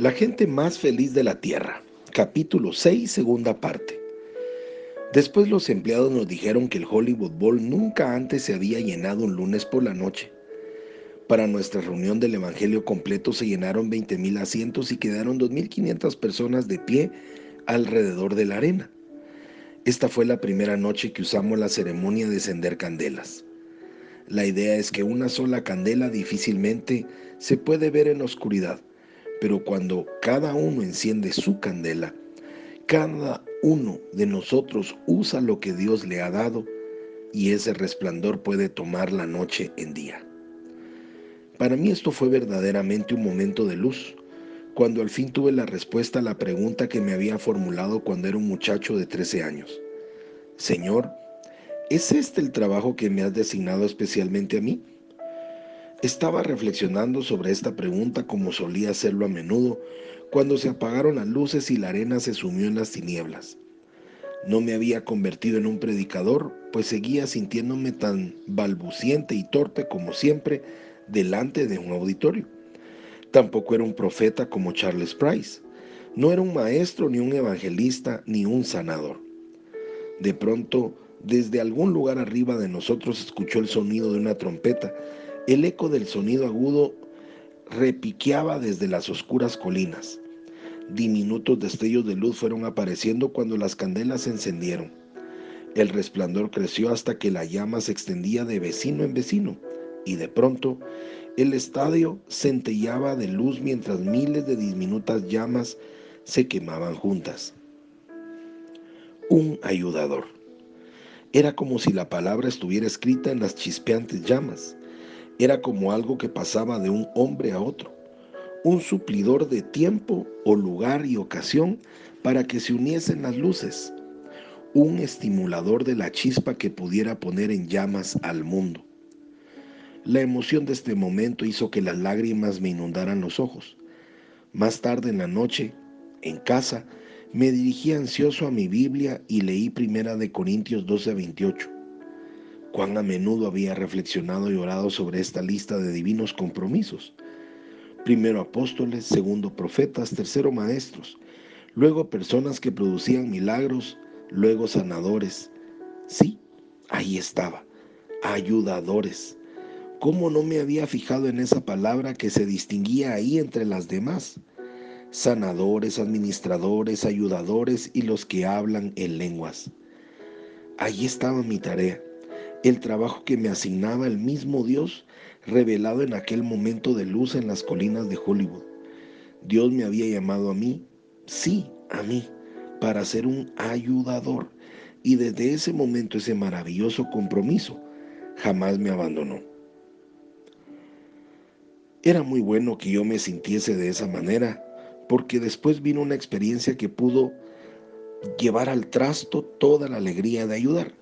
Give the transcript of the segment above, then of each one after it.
La gente más feliz de la Tierra, capítulo 6, segunda parte. Después los empleados nos dijeron que el Hollywood Bowl nunca antes se había llenado un lunes por la noche. Para nuestra reunión del Evangelio completo se llenaron 20.000 asientos y quedaron 2.500 personas de pie alrededor de la arena. Esta fue la primera noche que usamos la ceremonia de encender candelas. La idea es que una sola candela difícilmente se puede ver en oscuridad pero cuando cada uno enciende su candela, cada uno de nosotros usa lo que Dios le ha dado y ese resplandor puede tomar la noche en día. Para mí esto fue verdaderamente un momento de luz, cuando al fin tuve la respuesta a la pregunta que me había formulado cuando era un muchacho de 13 años. Señor, ¿es este el trabajo que me has designado especialmente a mí? Estaba reflexionando sobre esta pregunta como solía hacerlo a menudo cuando se apagaron las luces y la arena se sumió en las tinieblas. No me había convertido en un predicador, pues seguía sintiéndome tan balbuciente y torpe como siempre delante de un auditorio. Tampoco era un profeta como Charles Price. No era un maestro, ni un evangelista, ni un sanador. De pronto, desde algún lugar arriba de nosotros escuchó el sonido de una trompeta el eco del sonido agudo repiqueaba desde las oscuras colinas. Diminutos destellos de luz fueron apareciendo cuando las candelas se encendieron. El resplandor creció hasta que la llama se extendía de vecino en vecino y de pronto el estadio centellaba de luz mientras miles de diminutas llamas se quemaban juntas. Un ayudador. Era como si la palabra estuviera escrita en las chispeantes llamas. Era como algo que pasaba de un hombre a otro, un suplidor de tiempo o lugar y ocasión para que se uniesen las luces, un estimulador de la chispa que pudiera poner en llamas al mundo. La emoción de este momento hizo que las lágrimas me inundaran los ojos. Más tarde en la noche, en casa, me dirigí ansioso a mi Biblia y leí Primera de Corintios 12 a 28 cuán a menudo había reflexionado y orado sobre esta lista de divinos compromisos. Primero apóstoles, segundo profetas, tercero maestros, luego personas que producían milagros, luego sanadores. Sí, ahí estaba, ayudadores. ¿Cómo no me había fijado en esa palabra que se distinguía ahí entre las demás? Sanadores, administradores, ayudadores y los que hablan en lenguas. Ahí estaba mi tarea el trabajo que me asignaba el mismo Dios revelado en aquel momento de luz en las colinas de Hollywood. Dios me había llamado a mí, sí, a mí, para ser un ayudador. Y desde ese momento, ese maravilloso compromiso, jamás me abandonó. Era muy bueno que yo me sintiese de esa manera, porque después vino una experiencia que pudo llevar al trasto toda la alegría de ayudar.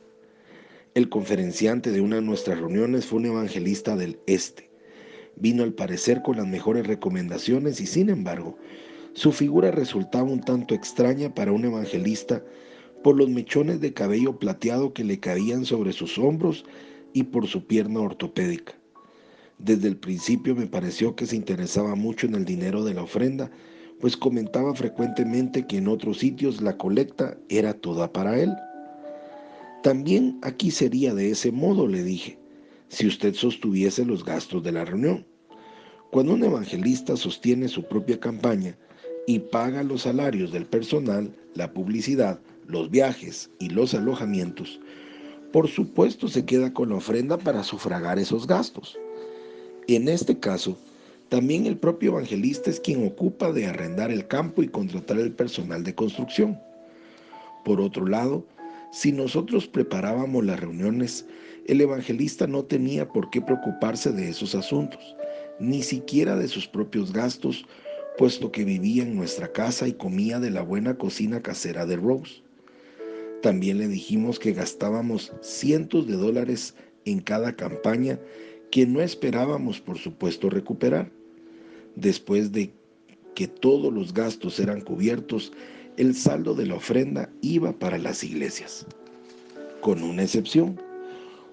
El conferenciante de una de nuestras reuniones fue un evangelista del Este. Vino al parecer con las mejores recomendaciones y sin embargo, su figura resultaba un tanto extraña para un evangelista por los mechones de cabello plateado que le caían sobre sus hombros y por su pierna ortopédica. Desde el principio me pareció que se interesaba mucho en el dinero de la ofrenda, pues comentaba frecuentemente que en otros sitios la colecta era toda para él. También aquí sería de ese modo, le dije, si usted sostuviese los gastos de la reunión. Cuando un evangelista sostiene su propia campaña y paga los salarios del personal, la publicidad, los viajes y los alojamientos, por supuesto se queda con la ofrenda para sufragar esos gastos. En este caso, también el propio evangelista es quien ocupa de arrendar el campo y contratar el personal de construcción. Por otro lado, si nosotros preparábamos las reuniones, el evangelista no tenía por qué preocuparse de esos asuntos, ni siquiera de sus propios gastos, puesto que vivía en nuestra casa y comía de la buena cocina casera de Rose. También le dijimos que gastábamos cientos de dólares en cada campaña que no esperábamos, por supuesto, recuperar. Después de que todos los gastos eran cubiertos, el saldo de la ofrenda iba para las iglesias, con una excepción.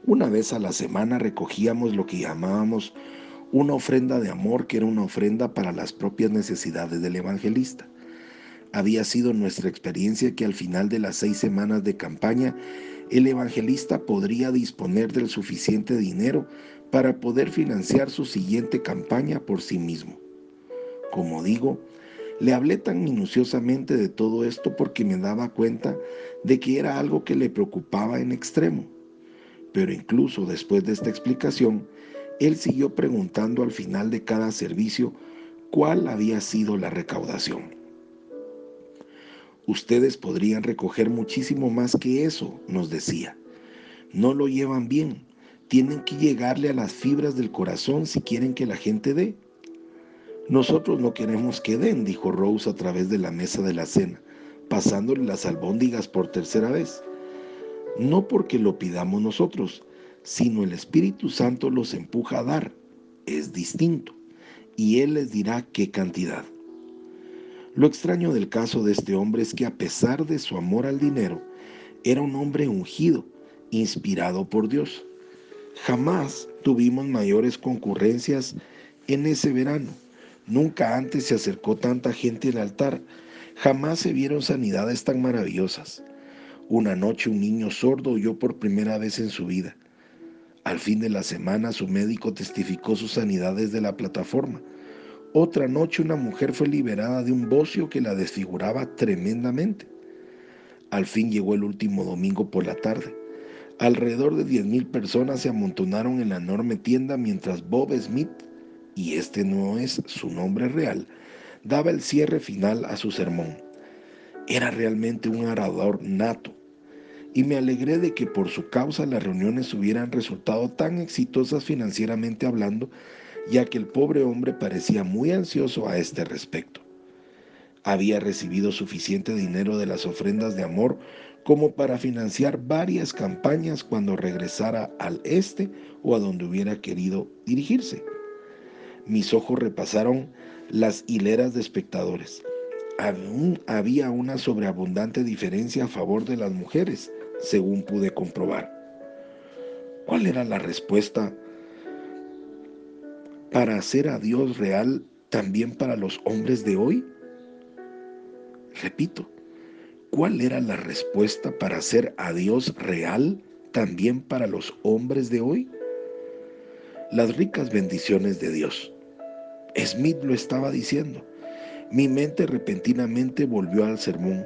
Una vez a la semana recogíamos lo que llamábamos una ofrenda de amor que era una ofrenda para las propias necesidades del evangelista. Había sido nuestra experiencia que al final de las seis semanas de campaña, el evangelista podría disponer del suficiente dinero para poder financiar su siguiente campaña por sí mismo. Como digo, le hablé tan minuciosamente de todo esto porque me daba cuenta de que era algo que le preocupaba en extremo. Pero incluso después de esta explicación, él siguió preguntando al final de cada servicio cuál había sido la recaudación. Ustedes podrían recoger muchísimo más que eso, nos decía. No lo llevan bien. Tienen que llegarle a las fibras del corazón si quieren que la gente dé. Nosotros no queremos que den, dijo Rose a través de la mesa de la cena, pasándole las albóndigas por tercera vez. No porque lo pidamos nosotros, sino el Espíritu Santo los empuja a dar. Es distinto. Y Él les dirá qué cantidad. Lo extraño del caso de este hombre es que a pesar de su amor al dinero, era un hombre ungido, inspirado por Dios. Jamás tuvimos mayores concurrencias en ese verano Nunca antes se acercó tanta gente al altar, jamás se vieron sanidades tan maravillosas. Una noche un niño sordo oyó por primera vez en su vida. Al fin de la semana su médico testificó sus sanidades de la plataforma. Otra noche una mujer fue liberada de un bocio que la desfiguraba tremendamente. Al fin llegó el último domingo por la tarde. Alrededor de 10.000 personas se amontonaron en la enorme tienda mientras Bob Smith y este no es su nombre real, daba el cierre final a su sermón. Era realmente un orador nato, y me alegré de que por su causa las reuniones hubieran resultado tan exitosas financieramente hablando, ya que el pobre hombre parecía muy ansioso a este respecto. Había recibido suficiente dinero de las ofrendas de amor como para financiar varias campañas cuando regresara al este o a donde hubiera querido dirigirse. Mis ojos repasaron las hileras de espectadores. Aún había una sobreabundante diferencia a favor de las mujeres, según pude comprobar. ¿Cuál era la respuesta para hacer a Dios real también para los hombres de hoy? Repito, ¿cuál era la respuesta para hacer a Dios real también para los hombres de hoy? Las ricas bendiciones de Dios. Smith lo estaba diciendo. Mi mente repentinamente volvió al sermón.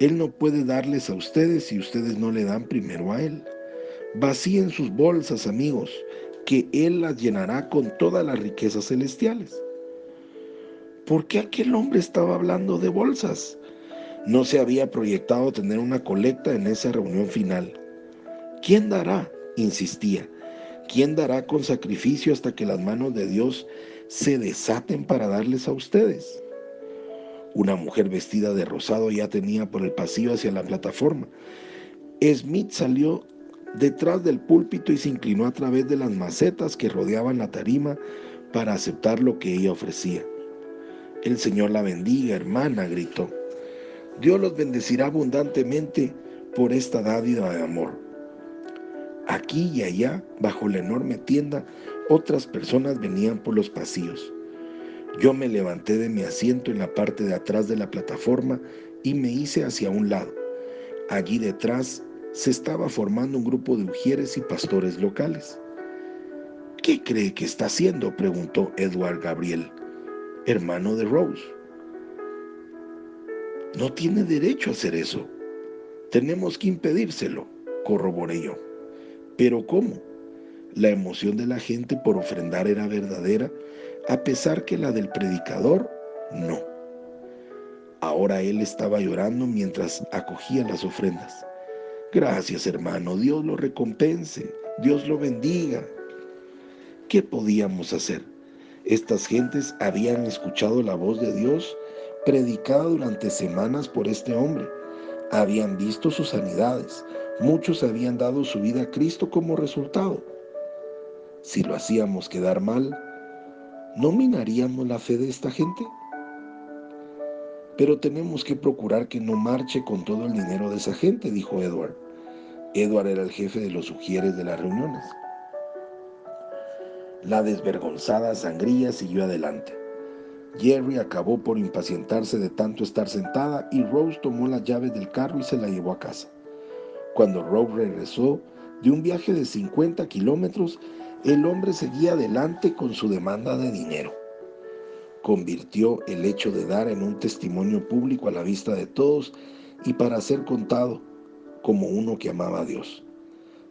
Él no puede darles a ustedes si ustedes no le dan primero a Él. Vacíen sus bolsas, amigos, que Él las llenará con todas las riquezas celestiales. ¿Por qué aquel hombre estaba hablando de bolsas? No se había proyectado tener una colecta en esa reunión final. ¿Quién dará? insistía. ¿Quién dará con sacrificio hasta que las manos de Dios se desaten para darles a ustedes. Una mujer vestida de rosado ya tenía por el pasillo hacia la plataforma. Smith salió detrás del púlpito y se inclinó a través de las macetas que rodeaban la tarima para aceptar lo que ella ofrecía. El Señor la bendiga, hermana, gritó. Dios los bendecirá abundantemente por esta dádiva de amor. Aquí y allá, bajo la enorme tienda, otras personas venían por los pasillos. Yo me levanté de mi asiento en la parte de atrás de la plataforma y me hice hacia un lado. Allí detrás se estaba formando un grupo de ujieres y pastores locales. ¿Qué cree que está haciendo? preguntó Edward Gabriel, hermano de Rose. No tiene derecho a hacer eso. Tenemos que impedírselo, corroboré yo. ¿Pero cómo? La emoción de la gente por ofrendar era verdadera, a pesar que la del predicador no. Ahora él estaba llorando mientras acogía las ofrendas. Gracias hermano, Dios lo recompense, Dios lo bendiga. ¿Qué podíamos hacer? Estas gentes habían escuchado la voz de Dios predicada durante semanas por este hombre. Habían visto sus sanidades. Muchos habían dado su vida a Cristo como resultado si lo hacíamos quedar mal, ¿no minaríamos la fe de esta gente? Pero tenemos que procurar que no marche con todo el dinero de esa gente, dijo Edward. Edward era el jefe de los sugieres de las reuniones. La desvergonzada sangría siguió adelante. Jerry acabó por impacientarse de tanto estar sentada y Rose tomó las llaves del carro y se la llevó a casa. Cuando Rose regresó de un viaje de 50 kilómetros, el hombre seguía adelante con su demanda de dinero. Convirtió el hecho de dar en un testimonio público a la vista de todos y para ser contado como uno que amaba a Dios.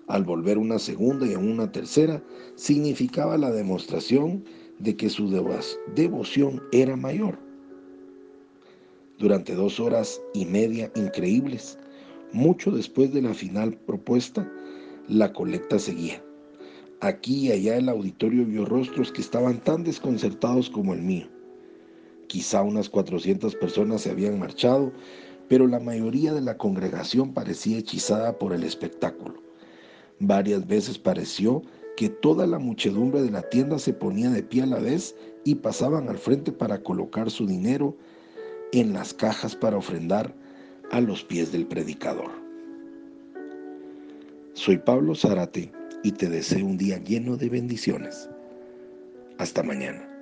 Al volver una segunda y una tercera, significaba la demostración de que su devoción era mayor. Durante dos horas y media increíbles, mucho después de la final propuesta, la colecta seguía. Aquí y allá el auditorio vio rostros que estaban tan desconcertados como el mío. Quizá unas 400 personas se habían marchado, pero la mayoría de la congregación parecía hechizada por el espectáculo. Varias veces pareció que toda la muchedumbre de la tienda se ponía de pie a la vez y pasaban al frente para colocar su dinero en las cajas para ofrendar a los pies del predicador. Soy Pablo Zárate y te deseo un día lleno de bendiciones. Hasta mañana.